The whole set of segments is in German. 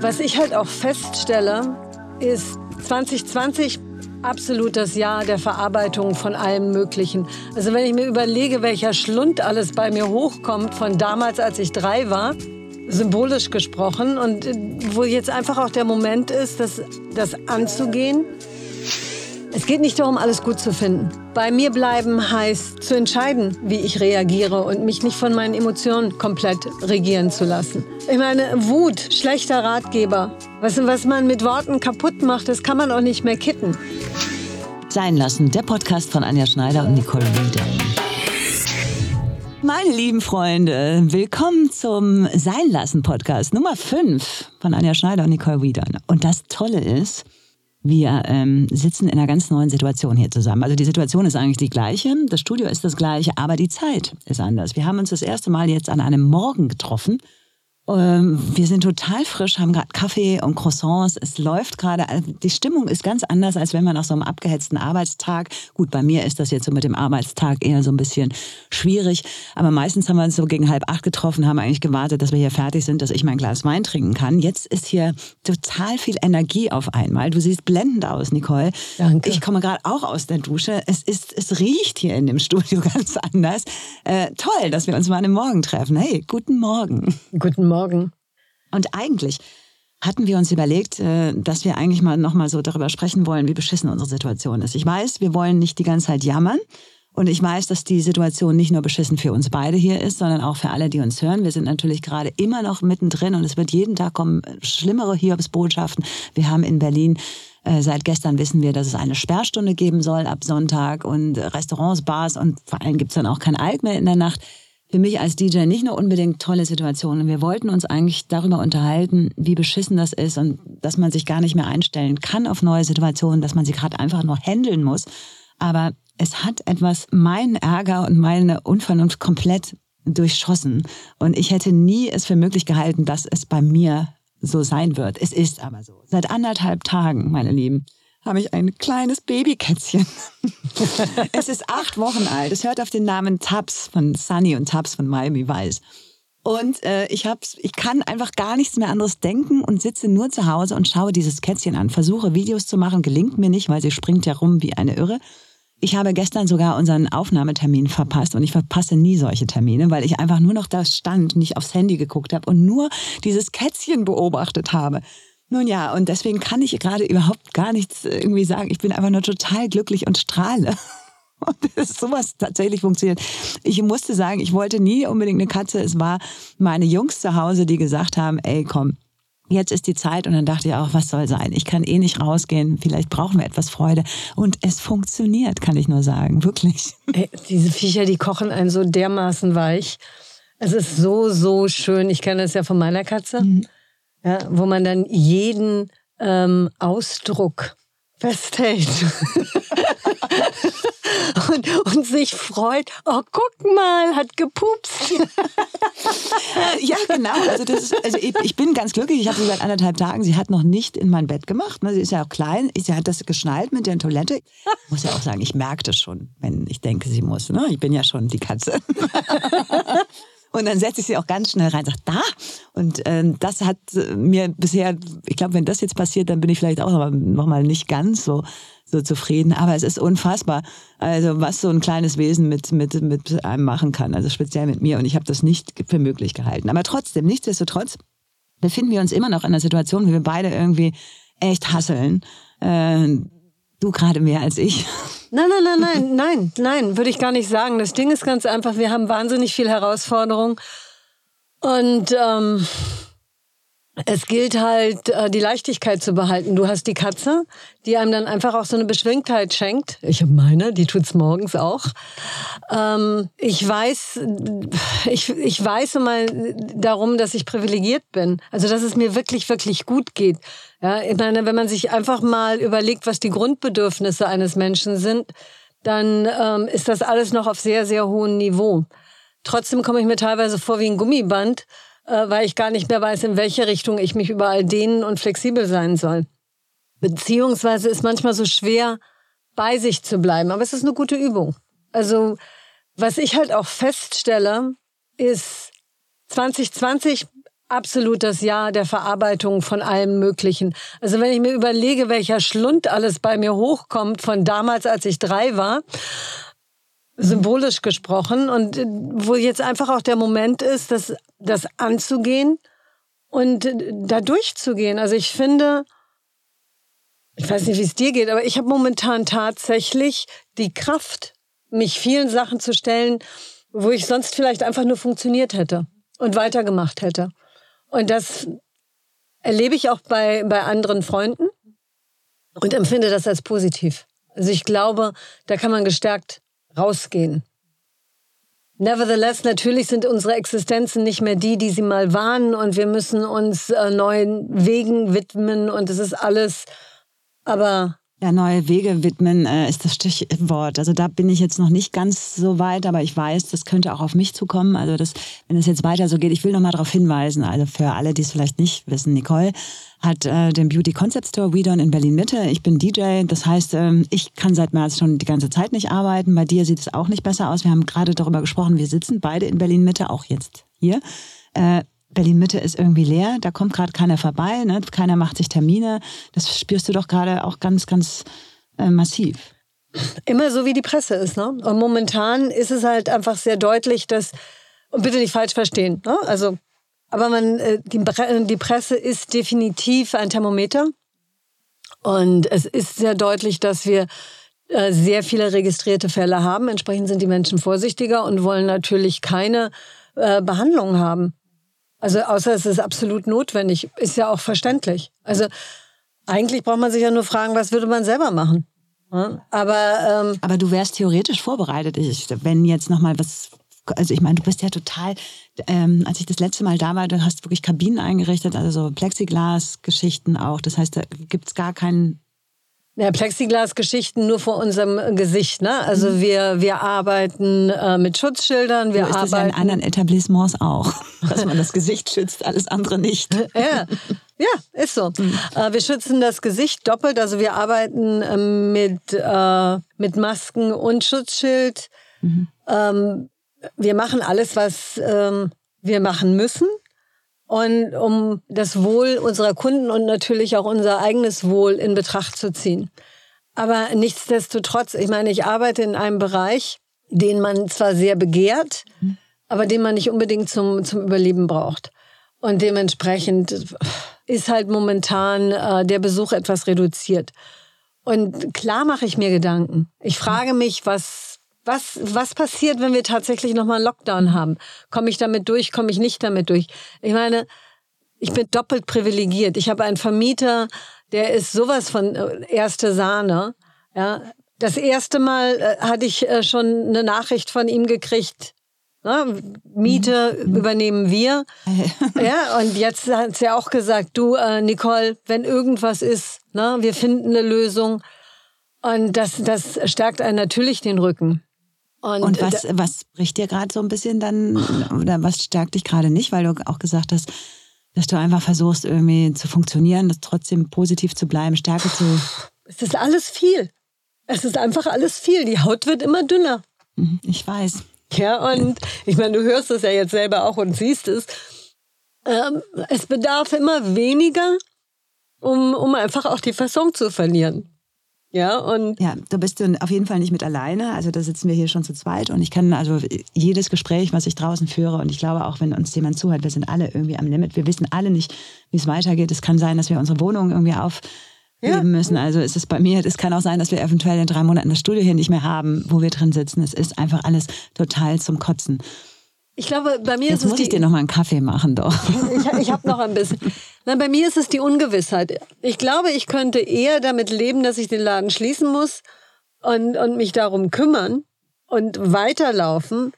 Was ich halt auch feststelle, ist 2020 absolut das Jahr der Verarbeitung von allem Möglichen. Also wenn ich mir überlege, welcher Schlund alles bei mir hochkommt von damals, als ich drei war, symbolisch gesprochen und äh, wo jetzt einfach auch der Moment ist, das, das anzugehen. Es geht nicht darum, alles gut zu finden. Bei mir bleiben heißt zu entscheiden, wie ich reagiere und mich nicht von meinen Emotionen komplett regieren zu lassen. Ich meine, Wut, schlechter Ratgeber. Was, was man mit Worten kaputt macht, das kann man auch nicht mehr kitten. Sein lassen, der Podcast von Anja Schneider und Nicole Rieder. Meine lieben Freunde, willkommen zum Sein lassen Podcast Nummer 5 von Anja Schneider und Nicole Wiedern. Und das Tolle ist, wir ähm, sitzen in einer ganz neuen Situation hier zusammen. Also die Situation ist eigentlich die gleiche, das Studio ist das gleiche, aber die Zeit ist anders. Wir haben uns das erste Mal jetzt an einem Morgen getroffen wir sind total frisch, haben gerade Kaffee und Croissants. Es läuft gerade. Also die Stimmung ist ganz anders, als wenn man nach so einem abgehetzten Arbeitstag. Gut, bei mir ist das jetzt so mit dem Arbeitstag eher so ein bisschen schwierig. Aber meistens haben wir uns so gegen halb acht getroffen, haben eigentlich gewartet, dass wir hier fertig sind, dass ich mein Glas Wein trinken kann. Jetzt ist hier total viel Energie auf einmal. Du siehst blendend aus, Nicole. Danke. Ich komme gerade auch aus der Dusche. Es ist, es riecht hier in dem Studio ganz anders. Äh, toll, dass wir uns mal am Morgen treffen. Hey, guten Morgen. Guten Morgen. Morgen. Und eigentlich hatten wir uns überlegt, äh, dass wir eigentlich mal nochmal so darüber sprechen wollen, wie beschissen unsere Situation ist. Ich weiß, wir wollen nicht die ganze Zeit jammern. Und ich weiß, dass die Situation nicht nur beschissen für uns beide hier ist, sondern auch für alle, die uns hören. Wir sind natürlich gerade immer noch mittendrin und es wird jeden Tag kommen schlimmere Hiobsbotschaften. Wir haben in Berlin äh, Seit gestern wissen wir, dass es eine Sperrstunde geben soll ab Sonntag und Restaurants, Bars und vor allem gibt es dann auch kein Alk mehr in der Nacht für mich als DJ nicht nur unbedingt tolle Situationen. Wir wollten uns eigentlich darüber unterhalten, wie beschissen das ist und dass man sich gar nicht mehr einstellen kann auf neue Situationen, dass man sie gerade einfach nur handeln muss. Aber es hat etwas meinen Ärger und meine Unvernunft komplett durchschossen. Und ich hätte nie es für möglich gehalten, dass es bei mir so sein wird. Es ist aber so. Seit anderthalb Tagen, meine Lieben, habe ich ein kleines Babykätzchen. es ist acht Wochen alt. Es hört auf den Namen Tubbs von Sunny und Tubbs von Miami Vice. Und äh, ich, hab's, ich kann einfach gar nichts mehr anderes denken und sitze nur zu Hause und schaue dieses Kätzchen an. Versuche Videos zu machen, gelingt mir nicht, weil sie springt ja rum wie eine Irre. Ich habe gestern sogar unseren Aufnahmetermin verpasst und ich verpasse nie solche Termine, weil ich einfach nur noch da stand, nicht aufs Handy geguckt habe und nur dieses Kätzchen beobachtet habe. Nun ja, und deswegen kann ich gerade überhaupt gar nichts irgendwie sagen. Ich bin einfach nur total glücklich und strahle. Und dass sowas tatsächlich funktioniert. Ich musste sagen, ich wollte nie unbedingt eine Katze. Es war meine Jungs zu Hause, die gesagt haben, ey, komm, jetzt ist die Zeit. Und dann dachte ich auch, was soll sein? Ich kann eh nicht rausgehen. Vielleicht brauchen wir etwas Freude. Und es funktioniert, kann ich nur sagen. Wirklich. Ey, diese Viecher, die kochen einen so dermaßen weich. Es ist so, so schön. Ich kenne das ja von meiner Katze. Mhm ja, wo man dann jeden ähm, Ausdruck festhält und, und, sich freut, oh, guck mal, hat gepupst. ja, genau. Also, das ist, also ich, ich, bin ganz glücklich. Ich habe sie seit anderthalb Tagen. Sie hat noch nicht in mein Bett gemacht. Ne? Sie ist ja auch klein. Sie hat das geschnallt mit der Toilette. Ich muss ja auch sagen, ich merke das schon, wenn ich denke, sie muss. Ne? Ich bin ja schon die Katze. Und dann setze ich sie auch ganz schnell rein, sage da. Und äh, das hat mir bisher, ich glaube, wenn das jetzt passiert, dann bin ich vielleicht auch noch mal nicht ganz so so zufrieden. Aber es ist unfassbar, also was so ein kleines Wesen mit mit mit einem machen kann. Also speziell mit mir. Und ich habe das nicht für möglich gehalten. Aber trotzdem, nichtsdestotrotz befinden wir uns immer noch in einer Situation, wo wir beide irgendwie echt hasseln. Äh, du gerade mehr als ich. Nein, nein, nein, nein, nein, nein, würde ich gar nicht sagen. Das Ding ist ganz einfach, wir haben wahnsinnig viel Herausforderung. Und ähm, es gilt halt, äh, die Leichtigkeit zu behalten. Du hast die Katze, die einem dann einfach auch so eine Beschwingtheit schenkt. Ich habe meine, die tut's morgens auch. Ähm, ich weiß, ich, ich weiß immer darum, dass ich privilegiert bin. Also, dass es mir wirklich, wirklich gut geht. Ja, ich meine, wenn man sich einfach mal überlegt, was die Grundbedürfnisse eines Menschen sind, dann ähm, ist das alles noch auf sehr, sehr hohem Niveau. Trotzdem komme ich mir teilweise vor wie ein Gummiband, äh, weil ich gar nicht mehr weiß, in welche Richtung ich mich überall dehnen und flexibel sein soll. Beziehungsweise ist manchmal so schwer, bei sich zu bleiben. Aber es ist eine gute Übung. Also, was ich halt auch feststelle, ist 2020 absolut das Jahr der Verarbeitung von allem Möglichen. Also wenn ich mir überlege, welcher Schlund alles bei mir hochkommt von damals, als ich drei war, symbolisch gesprochen und äh, wo jetzt einfach auch der Moment ist, das, das anzugehen und äh, da durchzugehen. Also ich finde, ich weiß nicht, wie es dir geht, aber ich habe momentan tatsächlich die Kraft, mich vielen Sachen zu stellen, wo ich sonst vielleicht einfach nur funktioniert hätte und weitergemacht hätte. Und das erlebe ich auch bei, bei anderen Freunden und empfinde das als positiv. Also ich glaube, da kann man gestärkt rausgehen. Nevertheless, natürlich sind unsere Existenzen nicht mehr die, die sie mal waren und wir müssen uns äh, neuen Wegen widmen und es ist alles, aber ja, neue Wege widmen äh, ist das Stichwort. Also da bin ich jetzt noch nicht ganz so weit, aber ich weiß, das könnte auch auf mich zukommen. Also das, wenn es jetzt weiter so geht, ich will noch mal darauf hinweisen, also für alle, die es vielleicht nicht wissen, Nicole hat äh, den Beauty Concept Store Wedon in Berlin Mitte. Ich bin DJ, das heißt, ähm, ich kann seit März schon die ganze Zeit nicht arbeiten. Bei dir sieht es auch nicht besser aus. Wir haben gerade darüber gesprochen, wir sitzen beide in Berlin Mitte, auch jetzt hier. Äh, Berlin-Mitte ist irgendwie leer, da kommt gerade keiner vorbei, ne? keiner macht sich Termine. Das spürst du doch gerade auch ganz, ganz äh, massiv. Immer so wie die Presse ist. Ne? Und momentan ist es halt einfach sehr deutlich, dass, und bitte nicht falsch verstehen, ne? also, aber man, äh, die, die Presse ist definitiv ein Thermometer. Und es ist sehr deutlich, dass wir äh, sehr viele registrierte Fälle haben. Entsprechend sind die Menschen vorsichtiger und wollen natürlich keine äh, Behandlung haben. Also außer es ist absolut notwendig, ist ja auch verständlich. Also eigentlich braucht man sich ja nur fragen, was würde man selber machen? Aber, ähm, aber du wärst theoretisch vorbereitet, wenn jetzt noch mal was. Also ich meine, du bist ja total. Ähm, als ich das letzte Mal da war, du hast wirklich Kabinen eingerichtet, also so Plexiglas-Geschichten auch. Das heißt, da gibt es gar keinen ja, Plexiglas-Geschichten nur vor unserem Gesicht. Ne? Also mhm. wir, wir arbeiten äh, mit Schutzschildern. Wir so ist arbeiten das ja in anderen Etablissements auch, dass man das Gesicht schützt, alles andere nicht. ja. Ja, ist so. Mhm. Äh, wir schützen das Gesicht doppelt. Also wir arbeiten äh, mit, mit Masken und Schutzschild. Mhm. Ähm, wir machen alles, was ähm, wir machen müssen und um das Wohl unserer Kunden und natürlich auch unser eigenes Wohl in Betracht zu ziehen. Aber nichtsdestotrotz, ich meine, ich arbeite in einem Bereich, den man zwar sehr begehrt, aber den man nicht unbedingt zum, zum Überleben braucht. Und dementsprechend ist halt momentan äh, der Besuch etwas reduziert. Und klar mache ich mir Gedanken. Ich frage mich, was was, was passiert, wenn wir tatsächlich nochmal einen Lockdown haben? Komme ich damit durch, komme ich nicht damit durch? Ich meine, ich bin doppelt privilegiert. Ich habe einen Vermieter, der ist sowas von äh, erste Sahne. Ja, das erste Mal äh, hatte ich äh, schon eine Nachricht von ihm gekriegt. Ne? Miete mhm. übernehmen wir. ja, und jetzt hat sie auch gesagt, du, Nicole, wenn irgendwas ist, ne, wir finden eine Lösung. Und das, das stärkt einen natürlich den Rücken. Und, und was, was bricht dir gerade so ein bisschen dann oder was stärkt dich gerade nicht, weil du auch gesagt hast, dass du einfach versuchst irgendwie zu funktionieren, dass trotzdem positiv zu bleiben, Stärke zu. Es ist alles viel. Es ist einfach alles viel. Die Haut wird immer dünner. Mhm, ich weiß. Ja, und ich meine, du hörst es ja jetzt selber auch und siehst es. Ähm, es bedarf immer weniger, um, um einfach auch die Fassung zu verlieren. Ja, und. Ja, da bist du auf jeden Fall nicht mit alleine. Also da sitzen wir hier schon zu zweit und ich kann also jedes Gespräch, was ich draußen führe und ich glaube auch, wenn uns jemand zuhört, wir sind alle irgendwie am Limit. Wir wissen alle nicht, wie es weitergeht. Es kann sein, dass wir unsere Wohnung irgendwie aufgeben ja. müssen. Also es ist bei mir, es kann auch sein, dass wir eventuell in drei Monaten das Studio hier nicht mehr haben, wo wir drin sitzen. Es ist einfach alles total zum Kotzen. Ich glaube, bei mir Jetzt ist es. muss ich dir noch mal einen Kaffee machen, doch. Ich, ich habe noch ein bisschen. Nein, bei mir ist es die Ungewissheit. Ich glaube, ich könnte eher damit leben, dass ich den Laden schließen muss und, und mich darum kümmern und weiterlaufen,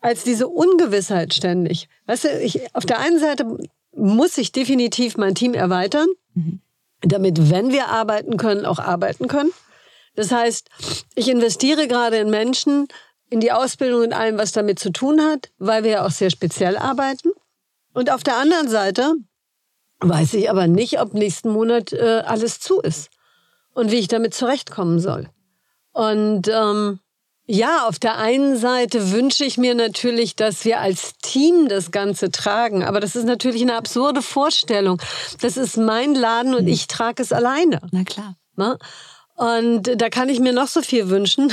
als diese Ungewissheit ständig. Weißt du, ich, auf der einen Seite muss ich definitiv mein Team erweitern, mhm. damit, wenn wir arbeiten können, auch arbeiten können. Das heißt, ich investiere gerade in Menschen, in die Ausbildung und allem, was damit zu tun hat, weil wir ja auch sehr speziell arbeiten. Und auf der anderen Seite weiß ich aber nicht, ob nächsten Monat äh, alles zu ist und wie ich damit zurechtkommen soll. Und ähm, Ja, auf der einen Seite wünsche ich mir natürlich, dass wir als Team das Ganze tragen. Aber das ist natürlich eine absurde Vorstellung. Das ist mein Laden und hm. ich trage es alleine. Na klar. Ne? Und da kann ich mir noch so viel wünschen.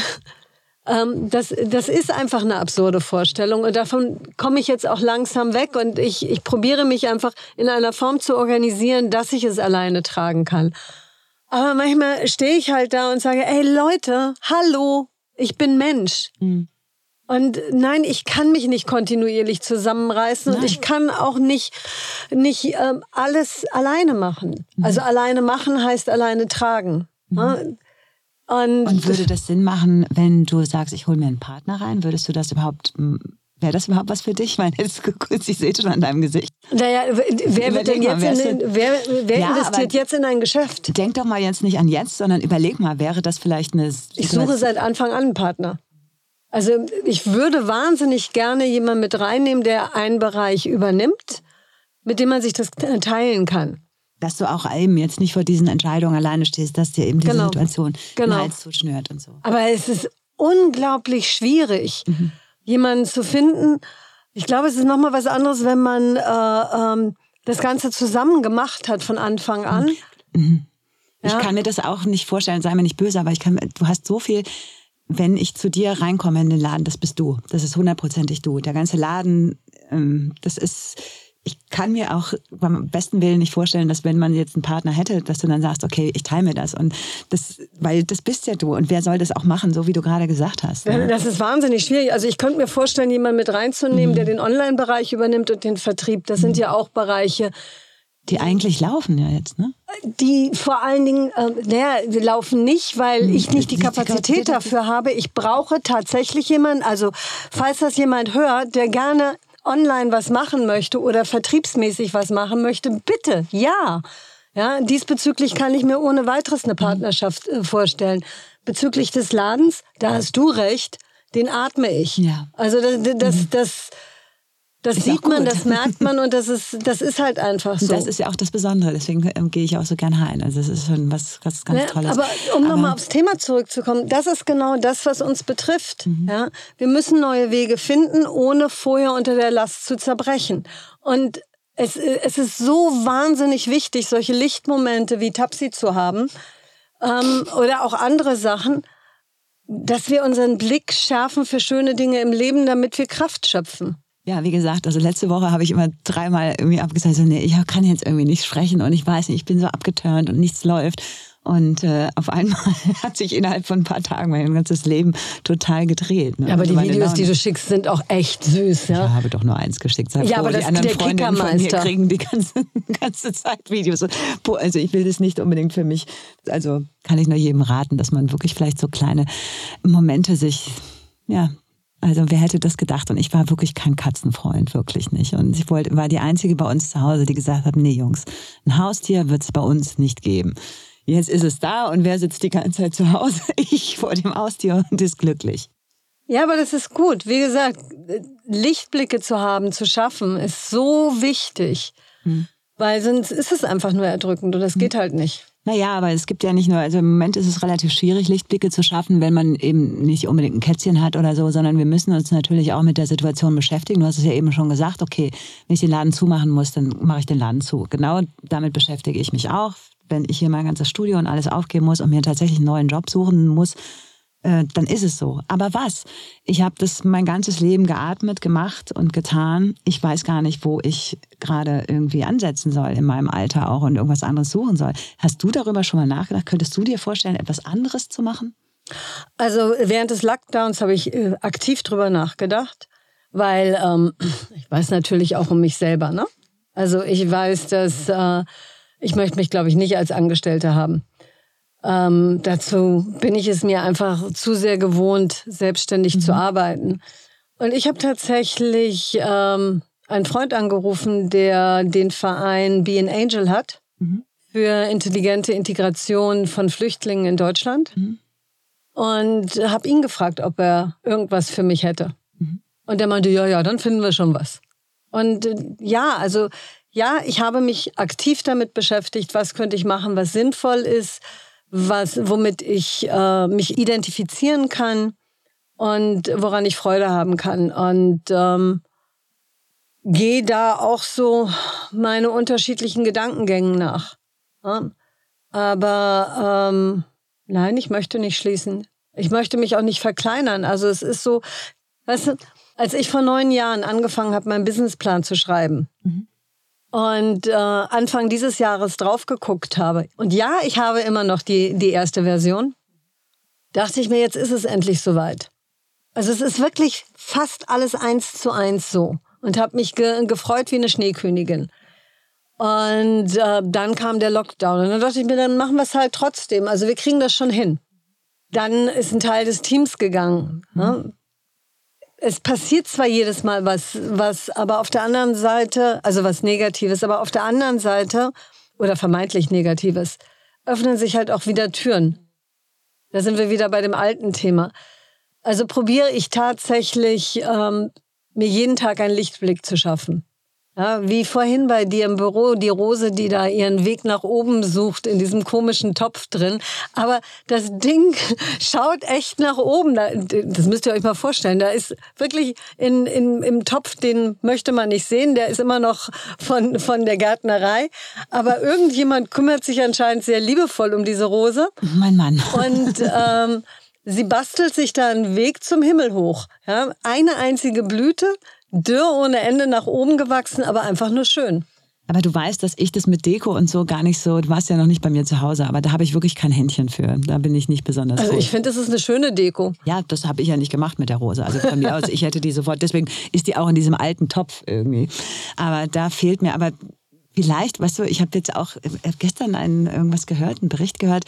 Ähm, das, das ist einfach eine absurde Vorstellung und davon komme ich jetzt auch langsam weg und ich, ich probiere mich einfach in einer Form zu organisieren, dass ich es alleine tragen kann. Aber manchmal stehe ich halt da und sage, ey Leute, hallo, ich bin Mensch. Mhm. Und nein, ich kann mich nicht kontinuierlich zusammenreißen nein. und ich kann auch nicht, nicht ähm, alles alleine machen. Mhm. Also alleine machen heißt alleine tragen. Mhm. Und, und, würde das Sinn machen, wenn du sagst, ich hole mir einen Partner rein? Würdest du das überhaupt, wäre das überhaupt was für dich? Ich meine, jetzt kurz, ich sehe schon an deinem Gesicht. Naja, wer wird denn jetzt mal, in, wer, wer ja, investiert jetzt in ein Geschäft? Denk doch mal jetzt nicht an jetzt, sondern überleg mal, wäre das vielleicht eine... Ich suche seit Anfang an einen Partner. Also ich würde wahnsinnig gerne jemanden mit reinnehmen, der einen Bereich übernimmt, mit dem man sich das teilen kann dass du auch eben jetzt nicht vor diesen Entscheidungen alleine stehst, dass dir eben diese genau. Situation genau. den Hals zuschnürt und so. Aber es ist unglaublich schwierig, mhm. jemanden zu finden. Ich glaube, es ist nochmal was anderes, wenn man äh, ähm, das Ganze zusammen gemacht hat von Anfang an. Mhm. Ja. Ich kann mir das auch nicht vorstellen, sei mir nicht böse, aber ich kann, du hast so viel, wenn ich zu dir reinkomme in den Laden, das bist du. Das ist hundertprozentig du. Der ganze Laden, ähm, das ist ich kann mir auch beim besten Willen nicht vorstellen, dass wenn man jetzt einen Partner hätte, dass du dann sagst, okay, ich teile mir das. Und das, weil das bist ja du. Und wer soll das auch machen, so wie du gerade gesagt hast? Ne? Das ist wahnsinnig schwierig. Also ich könnte mir vorstellen, jemanden mit reinzunehmen, mhm. der den Online-Bereich übernimmt und den Vertrieb. Das mhm. sind ja auch Bereiche, die eigentlich laufen ja jetzt, ne? Die vor allen Dingen, äh, naja, die laufen nicht, weil hm, ich nicht die Kapazität dafür habe. Ich brauche tatsächlich jemanden, also falls das jemand hört, der gerne online was machen möchte oder vertriebsmäßig was machen möchte, bitte, ja. Ja, diesbezüglich kann ich mir ohne weiteres eine Partnerschaft äh, vorstellen. Bezüglich des Ladens, da hast du recht, den atme ich. Ja. Also das, das, mhm. das, das sieht man, das merkt man und das ist, das ist halt einfach so. Das ist ja auch das Besondere, deswegen ähm, gehe ich auch so gerne rein. Also das ist schon was, was ganz ja, Tolles. Aber um nochmal aufs Thema zurückzukommen, das ist genau das, was uns betrifft. Mhm. Ja? Wir müssen neue Wege finden, ohne vorher unter der Last zu zerbrechen. Und es, es ist so wahnsinnig wichtig, solche Lichtmomente wie Tapsi zu haben ähm, oder auch andere Sachen, dass wir unseren Blick schärfen für schöne Dinge im Leben, damit wir Kraft schöpfen. Ja, wie gesagt, also letzte Woche habe ich immer dreimal irgendwie abgesagt, so, nee, ich kann jetzt irgendwie nicht sprechen und ich weiß nicht, ich bin so abgeturnt und nichts läuft. Und äh, auf einmal hat sich innerhalb von ein paar Tagen mein ganzes Leben total gedreht. Ne? Ja, aber also die Videos, Laune. die du schickst, sind auch echt süß. Ja? Ich habe doch nur eins geschickt. Sei ja, froh, aber das, die anderen der Freundinnen von mir kriegen die ganze, ganze Zeit Videos. Also ich will das nicht unbedingt für mich. Also kann ich nur jedem raten, dass man wirklich vielleicht so kleine Momente sich ja, also wer hätte das gedacht? Und ich war wirklich kein Katzenfreund, wirklich nicht. Und ich wollte, war die Einzige bei uns zu Hause, die gesagt hat, nee Jungs, ein Haustier wird es bei uns nicht geben. Jetzt ist es da und wer sitzt die ganze Zeit zu Hause? Ich vor dem Haustier und ist glücklich. Ja, aber das ist gut. Wie gesagt, Lichtblicke zu haben, zu schaffen, ist so wichtig. Hm. Weil sonst ist es einfach nur erdrückend und das hm. geht halt nicht. Naja, aber es gibt ja nicht nur, also im Moment ist es relativ schwierig, Lichtblicke zu schaffen, wenn man eben nicht unbedingt ein Kätzchen hat oder so, sondern wir müssen uns natürlich auch mit der Situation beschäftigen. Du hast es ja eben schon gesagt, okay, wenn ich den Laden zumachen muss, dann mache ich den Laden zu. Genau damit beschäftige ich mich auch. Wenn ich hier mein ganzes Studio und alles aufgeben muss und mir tatsächlich einen neuen Job suchen muss, äh, dann ist es so. Aber was? Ich habe das mein ganzes Leben geatmet, gemacht und getan. Ich weiß gar nicht, wo ich gerade irgendwie ansetzen soll in meinem Alter auch und irgendwas anderes suchen soll. Hast du darüber schon mal nachgedacht? Könntest du dir vorstellen, etwas anderes zu machen? Also während des Lockdowns habe ich äh, aktiv drüber nachgedacht, weil ähm, ich weiß natürlich auch um mich selber. Ne? Also ich weiß, dass äh, ich möchte mich, glaube ich, nicht als Angestellte haben. Ähm, dazu bin ich es mir einfach zu sehr gewohnt, selbstständig mhm. zu arbeiten. Und ich habe tatsächlich ähm, einen Freund angerufen, der den Verein Be an Angel hat mhm. für intelligente Integration von Flüchtlingen in Deutschland. Mhm. Und habe ihn gefragt, ob er irgendwas für mich hätte. Mhm. Und er meinte, ja, ja, dann finden wir schon was. Und äh, ja, also ja, ich habe mich aktiv damit beschäftigt, was könnte ich machen, was sinnvoll ist was, womit ich äh, mich identifizieren kann. und woran ich Freude haben kann. Und ähm, gehe da auch so meine unterschiedlichen Gedankengängen nach. Ja? Aber ähm, nein, ich möchte nicht schließen. Ich möchte mich auch nicht verkleinern. Also es ist so, weißt du, als ich vor neun Jahren angefangen habe, meinen Businessplan zu schreiben mhm. Und äh, Anfang dieses Jahres drauf geguckt habe, und ja, ich habe immer noch die, die erste Version, dachte ich mir, jetzt ist es endlich soweit. Also es ist wirklich fast alles eins zu eins so und habe mich ge gefreut wie eine Schneekönigin. Und äh, dann kam der Lockdown und dann dachte ich mir, dann machen wir es halt trotzdem. Also wir kriegen das schon hin. Dann ist ein Teil des Teams gegangen. Ne? Es passiert zwar jedes Mal was, was, aber auf der anderen Seite, also was Negatives, aber auf der anderen Seite oder vermeintlich Negatives, öffnen sich halt auch wieder Türen. Da sind wir wieder bei dem alten Thema. Also probiere ich tatsächlich, ähm, mir jeden Tag einen Lichtblick zu schaffen. Ja, wie vorhin bei dir im Büro, die Rose, die da ihren Weg nach oben sucht in diesem komischen Topf drin. Aber das Ding schaut echt nach oben. Das müsst ihr euch mal vorstellen. Da ist wirklich in, in, im Topf, den möchte man nicht sehen. Der ist immer noch von, von der Gärtnerei. Aber irgendjemand kümmert sich anscheinend sehr liebevoll um diese Rose. Mein Mann. Und ähm, sie bastelt sich da einen Weg zum Himmel hoch. Ja, eine einzige Blüte dürr ohne Ende nach oben gewachsen, aber einfach nur schön. Aber du weißt, dass ich das mit Deko und so gar nicht so, du warst ja noch nicht bei mir zu Hause, aber da habe ich wirklich kein Händchen für. Da bin ich nicht besonders Also ich finde, das ist eine schöne Deko. Ja, das habe ich ja nicht gemacht mit der Rose. Also von mir aus, ich hätte die sofort, deswegen ist die auch in diesem alten Topf irgendwie. Aber da fehlt mir, aber vielleicht, weißt du, ich habe jetzt auch gestern einen, irgendwas gehört, einen Bericht gehört,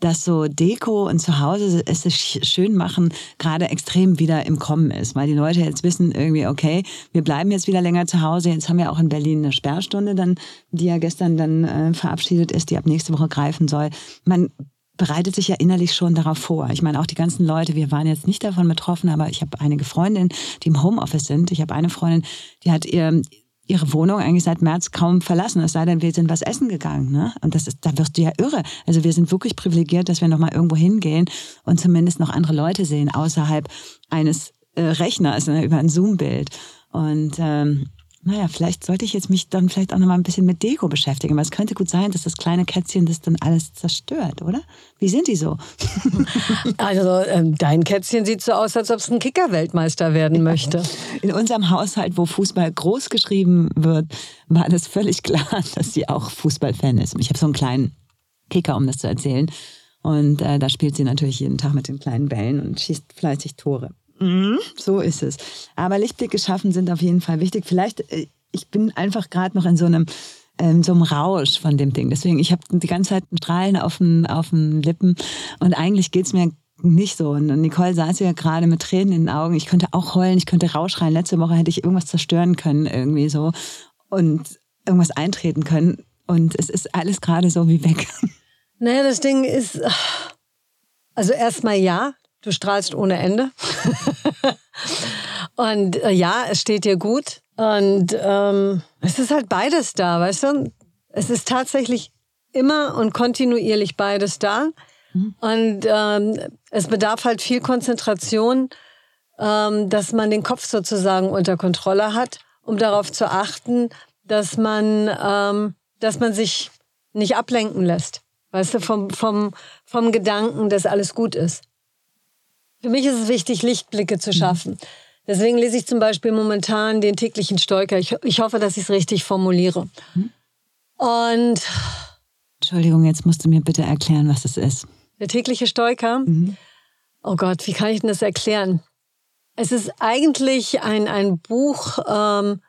dass so Deko und zu Hause es schön machen gerade extrem wieder im Kommen ist, weil die Leute jetzt wissen irgendwie, okay, wir bleiben jetzt wieder länger zu Hause. Jetzt haben wir auch in Berlin eine Sperrstunde, dann, die ja gestern dann äh, verabschiedet ist, die ab nächste Woche greifen soll. Man bereitet sich ja innerlich schon darauf vor. Ich meine, auch die ganzen Leute, wir waren jetzt nicht davon betroffen, aber ich habe einige Freundinnen, die im Homeoffice sind. Ich habe eine Freundin, die hat ihr ihre Wohnung eigentlich seit März kaum verlassen, es sei denn, wir sind was essen gegangen. Ne? Und das ist, da wirst du ja irre. Also wir sind wirklich privilegiert, dass wir noch mal irgendwo hingehen und zumindest noch andere Leute sehen, außerhalb eines äh, Rechners, ne, über ein Zoom-Bild. Und ähm, naja, vielleicht sollte ich jetzt mich dann vielleicht auch noch mal ein bisschen mit Deko beschäftigen. weil es könnte gut sein, dass das kleine Kätzchen das dann alles zerstört, oder? Wie sind die so? Also ähm, dein Kätzchen sieht so aus, als ob es ein Kicker-Weltmeister werden möchte. In unserem Haushalt, wo Fußball groß geschrieben wird, war das völlig klar, dass sie auch Fußballfan ist. Ich habe so einen kleinen Kicker, um das zu erzählen. Und äh, da spielt sie natürlich jeden Tag mit den kleinen Bällen und schießt fleißig Tore. Mhm, so ist es. Aber Lichtblicke schaffen sind auf jeden Fall wichtig. Vielleicht, äh, ich bin einfach gerade noch in so einem ähm, so einem Rausch von dem Ding. Deswegen, ich habe die ganze Zeit Strahlen auf den, auf den Lippen und eigentlich geht's mir nicht so. Und Nicole saß ja gerade mit Tränen in den Augen. Ich könnte auch heulen, ich könnte rausschreien. Letzte Woche hätte ich irgendwas zerstören können irgendwie so und irgendwas eintreten können. Und es ist alles gerade so wie weg. Naja, das Ding ist, also erstmal ja, Du strahlst ohne Ende. und äh, ja, es steht dir gut. Und ähm, es ist halt beides da, weißt du? Es ist tatsächlich immer und kontinuierlich beides da. Mhm. Und ähm, es bedarf halt viel Konzentration, ähm, dass man den Kopf sozusagen unter Kontrolle hat, um darauf zu achten, dass man, ähm, dass man sich nicht ablenken lässt. Weißt du, vom, vom, vom Gedanken, dass alles gut ist. Für mich ist es wichtig, Lichtblicke zu schaffen. Deswegen lese ich zum Beispiel momentan den täglichen Stoiker. Ich, ich hoffe, dass ich es richtig formuliere. Und. Entschuldigung, jetzt musst du mir bitte erklären, was es ist. Der tägliche Stoiker? Mhm. Oh Gott, wie kann ich denn das erklären? Es ist eigentlich ein, ein Buch, ähm,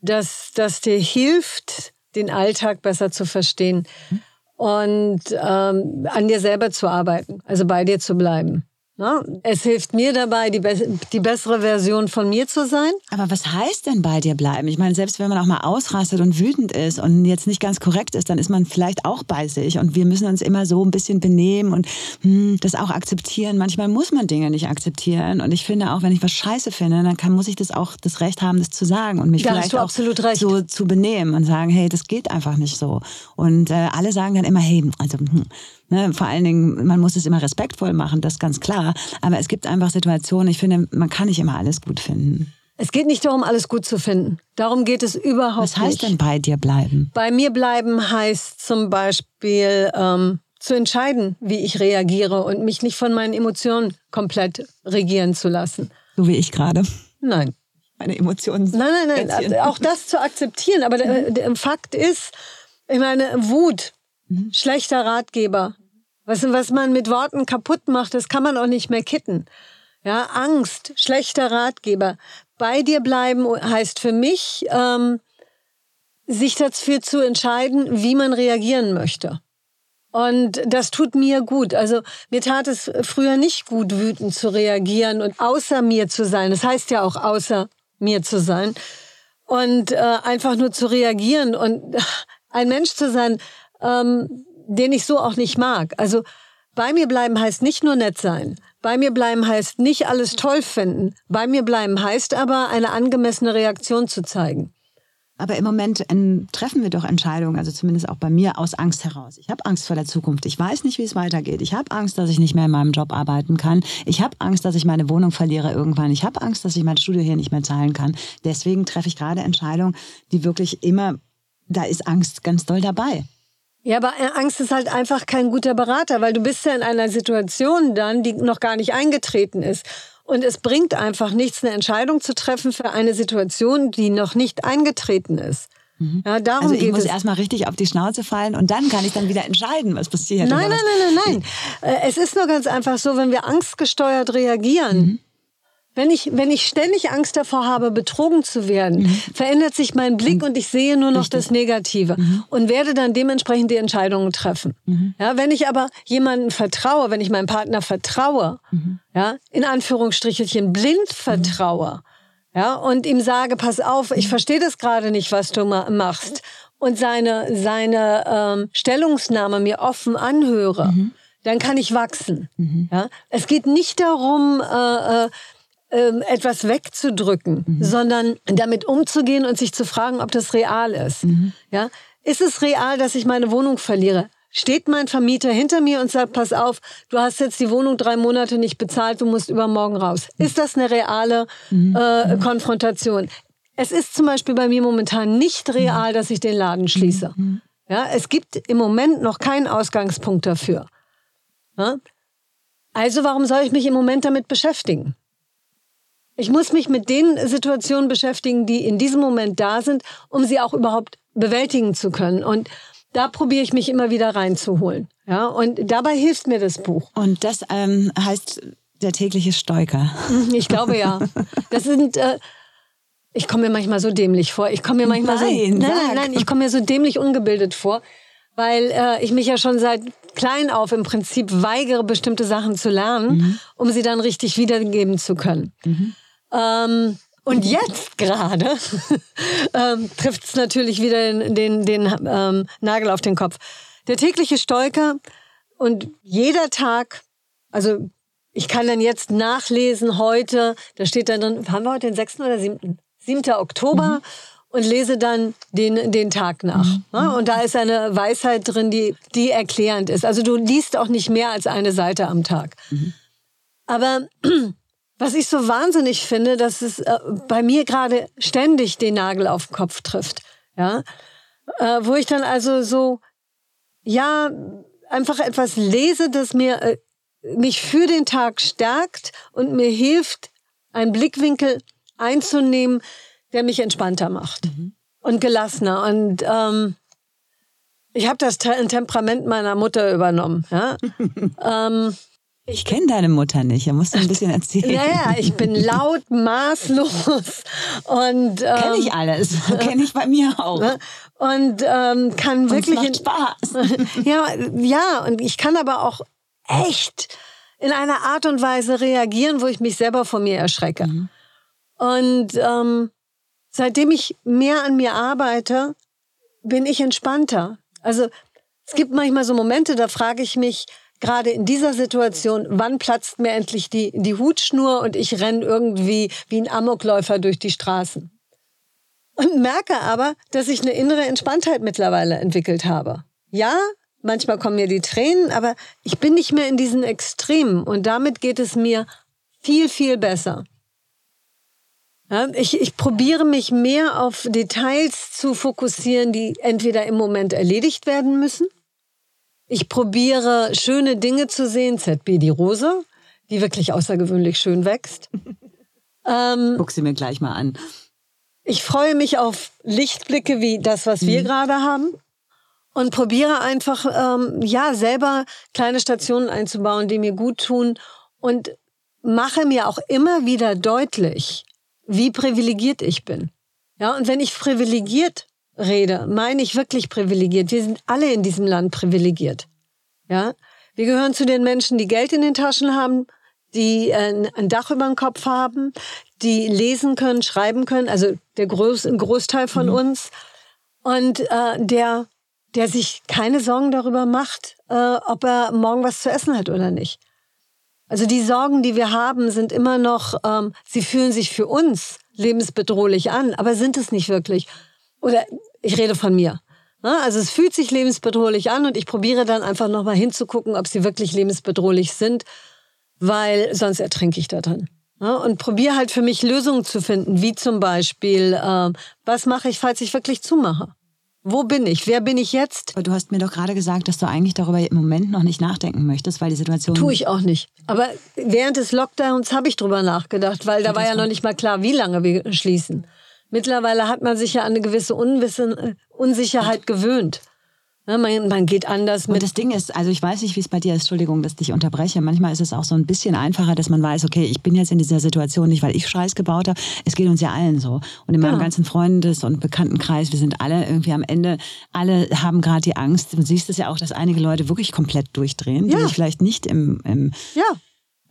das, das dir hilft, den Alltag besser zu verstehen mhm. und ähm, an dir selber zu arbeiten, also bei dir zu bleiben. Ne? Es hilft mir dabei, die, be die bessere Version von mir zu sein. Aber was heißt denn bei dir bleiben? Ich meine, selbst wenn man auch mal ausrastet und wütend ist und jetzt nicht ganz korrekt ist, dann ist man vielleicht auch bei sich. Und wir müssen uns immer so ein bisschen benehmen und hm, das auch akzeptieren. Manchmal muss man Dinge nicht akzeptieren. Und ich finde auch, wenn ich was scheiße finde, dann kann, muss ich das auch das Recht haben, das zu sagen und mich da vielleicht auch recht. so zu benehmen und sagen, hey, das geht einfach nicht so. Und äh, alle sagen dann immer, hey, also hm, Ne? Vor allen Dingen, man muss es immer respektvoll machen, das ist ganz klar. Aber es gibt einfach Situationen, ich finde, man kann nicht immer alles gut finden. Es geht nicht darum, alles gut zu finden. Darum geht es überhaupt nicht. Was heißt nicht. denn bei dir bleiben? Bei mir bleiben heißt zum Beispiel ähm, zu entscheiden, wie ich reagiere und mich nicht von meinen Emotionen komplett regieren zu lassen. So wie ich gerade. Nein. Meine Emotionen. Nein, nein, nein. Auch das zu akzeptieren. Aber der, der Fakt ist, ich meine, Wut, mhm. schlechter Ratgeber. Was, was man mit Worten kaputt macht, das kann man auch nicht mehr kitten. Ja, Angst, schlechter Ratgeber. Bei dir bleiben heißt für mich, ähm, sich dafür zu entscheiden, wie man reagieren möchte. Und das tut mir gut. Also mir tat es früher nicht gut, wütend zu reagieren und außer mir zu sein. Das heißt ja auch außer mir zu sein. Und äh, einfach nur zu reagieren und ein Mensch zu sein, ähm, den ich so auch nicht mag. Also bei mir bleiben heißt nicht nur nett sein. Bei mir bleiben heißt nicht alles toll finden. Bei mir bleiben heißt aber, eine angemessene Reaktion zu zeigen. Aber im Moment treffen wir doch Entscheidungen, also zumindest auch bei mir, aus Angst heraus. Ich habe Angst vor der Zukunft. Ich weiß nicht, wie es weitergeht. Ich habe Angst, dass ich nicht mehr in meinem Job arbeiten kann. Ich habe Angst, dass ich meine Wohnung verliere irgendwann. Ich habe Angst, dass ich mein Studio hier nicht mehr zahlen kann. Deswegen treffe ich gerade Entscheidungen, die wirklich immer, da ist Angst ganz doll dabei. Ja, aber äh, Angst ist halt einfach kein guter Berater, weil du bist ja in einer Situation dann, die noch gar nicht eingetreten ist. Und es bringt einfach nichts, eine Entscheidung zu treffen für eine Situation, die noch nicht eingetreten ist. Mhm. Ja, darum also ich geht muss erstmal richtig auf die Schnauze fallen und dann kann ich dann wieder entscheiden, was passiert. Nein, nein, nein, nein, nein. Äh, es ist nur ganz einfach so, wenn wir angstgesteuert reagieren, mhm. Wenn ich, wenn ich ständig Angst davor habe, betrogen zu werden, mhm. verändert sich mein Blick und ich sehe nur noch Richtig. das Negative mhm. und werde dann dementsprechend die Entscheidungen treffen. Mhm. Ja, wenn ich aber jemanden vertraue, wenn ich meinem Partner vertraue, mhm. ja, in Anführungsstrichelchen blind vertraue, ja, und ihm sage, pass auf, ich verstehe das gerade nicht, was du machst, und seine, seine ähm, Stellungsnahme mir offen anhöre, mhm. dann kann ich wachsen. Mhm. Ja? Es geht nicht darum, äh, äh, ähm, etwas wegzudrücken, mhm. sondern damit umzugehen und sich zu fragen, ob das real ist. Mhm. Ja? Ist es real, dass ich meine Wohnung verliere? Steht mein Vermieter hinter mir und sagt, pass auf, du hast jetzt die Wohnung drei Monate nicht bezahlt, du musst übermorgen raus. Mhm. Ist das eine reale mhm. äh, Konfrontation? Es ist zum Beispiel bei mir momentan nicht real, dass ich den Laden schließe. Mhm. Ja, es gibt im Moment noch keinen Ausgangspunkt dafür. Ja? Also warum soll ich mich im Moment damit beschäftigen? Ich muss mich mit den Situationen beschäftigen, die in diesem Moment da sind, um sie auch überhaupt bewältigen zu können. Und da probiere ich mich immer wieder reinzuholen. Ja, und dabei hilft mir das Buch. Und das ähm, heißt der tägliche Stoiker. Mhm, ich glaube ja. Das sind äh, ich komme mir manchmal so dämlich vor. Ich komme mir manchmal nein, so nein, nein, nein, ich komme mir so dämlich ungebildet vor, weil äh, ich mich ja schon seit klein auf im Prinzip weigere, bestimmte Sachen zu lernen, mhm. um sie dann richtig wiedergeben zu können. Mhm. Ähm, und jetzt gerade ähm, trifft es natürlich wieder den, den, den ähm, Nagel auf den Kopf. Der tägliche Stoiker und jeder Tag, also ich kann dann jetzt nachlesen heute, da steht dann drin, haben wir heute den 6. oder 7. 7. Oktober mhm. und lese dann den, den Tag nach. Mhm. Ja, und da ist eine Weisheit drin, die, die erklärend ist. Also du liest auch nicht mehr als eine Seite am Tag. Mhm. Aber was ich so wahnsinnig finde, dass es äh, bei mir gerade ständig den Nagel auf den Kopf trifft. Ja, äh, wo ich dann also so, ja, einfach etwas lese, das mir äh, mich für den Tag stärkt und mir hilft, einen Blickwinkel einzunehmen, der mich entspannter macht mhm. und gelassener. Und ähm, ich habe das Temperament meiner Mutter übernommen. Ja? ähm, ich kenne deine Mutter nicht, er musst du ein bisschen erzählen. Ja, ja, ich bin laut, maßlos und ähm, kenne ich alles, kenne ich bei mir auch. Ne? Und ähm, kann und wirklich macht Spaß. ja, ja, und ich kann aber auch echt in einer Art und Weise reagieren, wo ich mich selber vor mir erschrecke. Mhm. Und ähm, seitdem ich mehr an mir arbeite, bin ich entspannter. Also es gibt manchmal so Momente, da frage ich mich, gerade in dieser Situation, wann platzt mir endlich die, die Hutschnur und ich renne irgendwie wie ein Amokläufer durch die Straßen. Und merke aber, dass ich eine innere Entspanntheit mittlerweile entwickelt habe. Ja, manchmal kommen mir die Tränen, aber ich bin nicht mehr in diesen Extremen und damit geht es mir viel, viel besser. Ja, ich, ich probiere mich mehr auf Details zu fokussieren, die entweder im Moment erledigt werden müssen. Ich probiere schöne Dinge zu sehen, ZB die Rose, die wirklich außergewöhnlich schön wächst. ähm, Guck sie mir gleich mal an. Ich freue mich auf Lichtblicke wie das, was wir mhm. gerade haben und probiere einfach, ähm, ja, selber kleine Stationen einzubauen, die mir gut tun und mache mir auch immer wieder deutlich, wie privilegiert ich bin. Ja, und wenn ich privilegiert rede, meine ich wirklich privilegiert. Wir sind alle in diesem Land privilegiert. Ja, wir gehören zu den Menschen, die Geld in den Taschen haben, die äh, ein Dach über dem Kopf haben, die lesen können, schreiben können, also der Groß, ein Großteil von mhm. uns. Und äh, der, der sich keine Sorgen darüber macht, äh, ob er morgen was zu essen hat oder nicht. Also die Sorgen, die wir haben, sind immer noch, ähm, sie fühlen sich für uns lebensbedrohlich an, aber sind es nicht wirklich. Oder ich rede von mir. Ne? Also es fühlt sich lebensbedrohlich an und ich probiere dann einfach nochmal hinzugucken, ob sie wirklich lebensbedrohlich sind, weil sonst ertrinke ich da drin. Ne? Und probiere halt für mich Lösungen zu finden, wie zum Beispiel, äh, was mache ich, falls ich wirklich zumache? Wo bin ich? Wer bin ich jetzt? Aber du hast mir doch gerade gesagt, dass du eigentlich darüber im Moment noch nicht nachdenken möchtest, weil die Situation. Tue ich auch nicht. Aber während des Lockdowns habe ich drüber nachgedacht, weil da war ja noch nicht mal klar, wie lange wir schließen. Mittlerweile hat man sich ja an eine gewisse Unwissen, Unsicherheit gewöhnt. Ja, man, man, geht anders mit. Und das Ding ist, also ich weiß nicht, wie es bei dir ist, Entschuldigung, dass ich dich unterbreche. Manchmal ist es auch so ein bisschen einfacher, dass man weiß, okay, ich bin jetzt in dieser Situation nicht, weil ich Scheiß gebaut habe. Es geht uns ja allen so. Und in meinem ja. ganzen Freundes- und Bekanntenkreis, wir sind alle irgendwie am Ende, alle haben gerade die Angst. Du siehst es ja auch, dass einige Leute wirklich komplett durchdrehen, ja. die sich vielleicht nicht im, im ja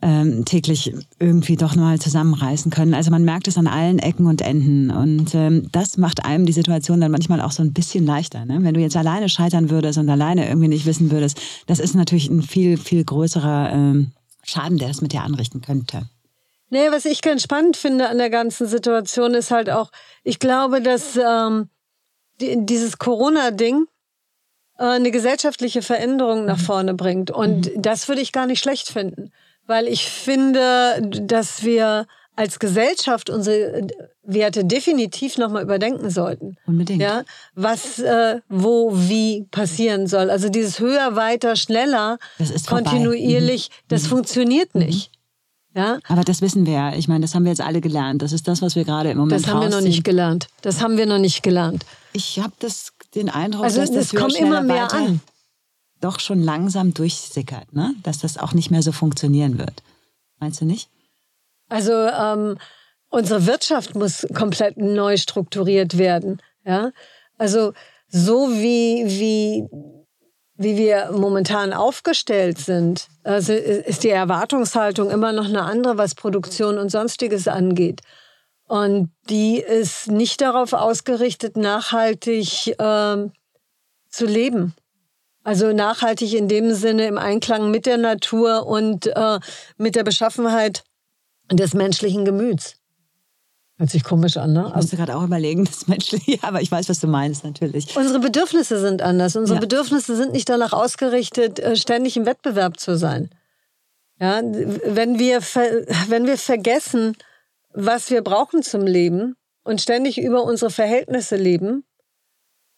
ähm, täglich irgendwie doch mal zusammenreißen können. Also man merkt es an allen Ecken und Enden. Und ähm, das macht einem die Situation dann manchmal auch so ein bisschen leichter. Ne? Wenn du jetzt alleine scheitern würdest und alleine irgendwie nicht wissen würdest, das ist natürlich ein viel, viel größerer ähm, Schaden, der das mit dir anrichten könnte. Nee, was ich ganz spannend finde an der ganzen Situation ist halt auch, ich glaube, dass ähm, die, dieses Corona-Ding äh, eine gesellschaftliche Veränderung nach mhm. vorne bringt. Und mhm. das würde ich gar nicht schlecht finden weil ich finde, dass wir als Gesellschaft unsere Werte definitiv nochmal überdenken sollten. Unbedingt. Ja, was, äh, wo, wie passieren soll. Also dieses höher, weiter, schneller, kontinuierlich, mhm. das mhm. funktioniert mhm. nicht. Ja? Aber das wissen wir ja. Ich meine, das haben wir jetzt alle gelernt. Das ist das, was wir gerade im Moment Das haben wir noch nicht gelernt. Das haben wir noch nicht gelernt. Ich habe den Eindruck, also, dass das es kommt immer mehr weiter, an doch schon langsam durchsickert, ne? dass das auch nicht mehr so funktionieren wird. Meinst du nicht? Also ähm, unsere Wirtschaft muss komplett neu strukturiert werden. Ja? Also so wie, wie, wie wir momentan aufgestellt sind, also ist die Erwartungshaltung immer noch eine andere, was Produktion und sonstiges angeht. Und die ist nicht darauf ausgerichtet, nachhaltig ähm, zu leben. Also nachhaltig in dem Sinne im Einklang mit der Natur und äh, mit der Beschaffenheit des menschlichen Gemüts. Hört sich komisch an, ne? Ich musste gerade auch überlegen, das menschliche, aber ich weiß, was du meinst, natürlich. Unsere Bedürfnisse sind anders. Unsere ja. Bedürfnisse sind nicht danach ausgerichtet, äh, ständig im Wettbewerb zu sein. Ja, wenn wir, wenn wir vergessen, was wir brauchen zum Leben und ständig über unsere Verhältnisse leben,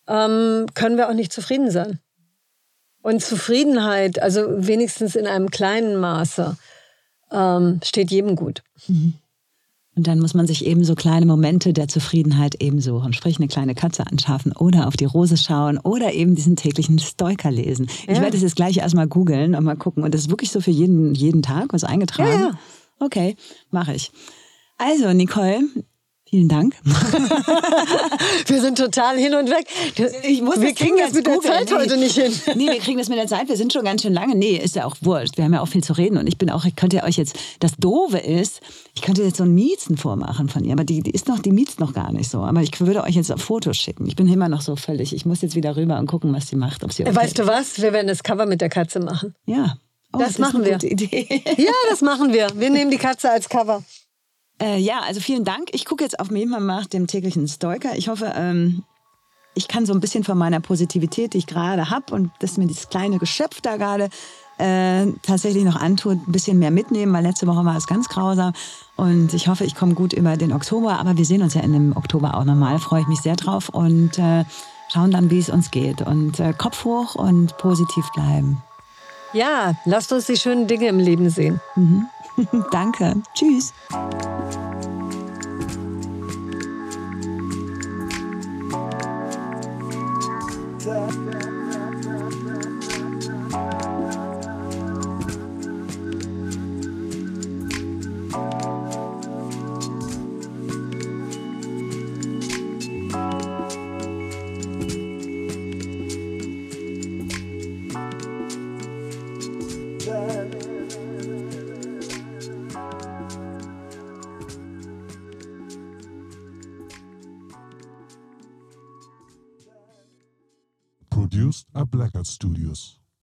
ähm, können wir auch nicht zufrieden sein. Und Zufriedenheit, also wenigstens in einem kleinen Maße, ähm, steht jedem gut. Mhm. Und dann muss man sich eben so kleine Momente der Zufriedenheit eben suchen. Sprich, eine kleine Katze anschaffen oder auf die Rose schauen oder eben diesen täglichen Stoiker lesen. Ja. Ich werde es jetzt gleich erstmal googeln und mal gucken. Und das ist wirklich so für jeden, jeden Tag was eingetragen? Ja, ja. Okay, mache ich. Also, Nicole, Vielen Dank. wir sind total hin und weg. Ich muss wir kriegen das mit der Zeit nee, heute nicht hin. nee, wir kriegen das mit der Zeit. Wir sind schon ganz schön lange. Nee, ist ja auch wurscht. Wir haben ja auch viel zu reden. Und ich bin auch, ich könnte euch jetzt, das Doofe ist, ich könnte jetzt so ein Miezen vormachen von ihr. Aber die, die ist noch, die miezt noch gar nicht so. Aber ich würde euch jetzt Fotos schicken. Ich bin immer noch so völlig. Ich muss jetzt wieder rüber und gucken, was sie macht. Ob sie weißt du was? Wir werden das Cover mit der Katze machen. Ja. Oh, das, das machen wir. ja, das machen wir. Wir nehmen die Katze als Cover. Äh, ja, also vielen Dank. Ich gucke jetzt auf jeden Fall nach dem täglichen Stoiker. Ich hoffe, ähm, ich kann so ein bisschen von meiner Positivität, die ich gerade habe und das mir dieses kleine Geschöpf da gerade äh, tatsächlich noch antut, ein bisschen mehr mitnehmen, weil letzte Woche war es ganz grausam. Und ich hoffe, ich komme gut über den Oktober. Aber wir sehen uns ja in dem Oktober auch nochmal. Freue ich mich sehr drauf und äh, schauen dann, wie es uns geht. Und äh, Kopf hoch und positiv bleiben. Ja, lasst uns die schönen Dinge im Leben sehen. Mhm. Danke. Tschüss. Yeah. Studios.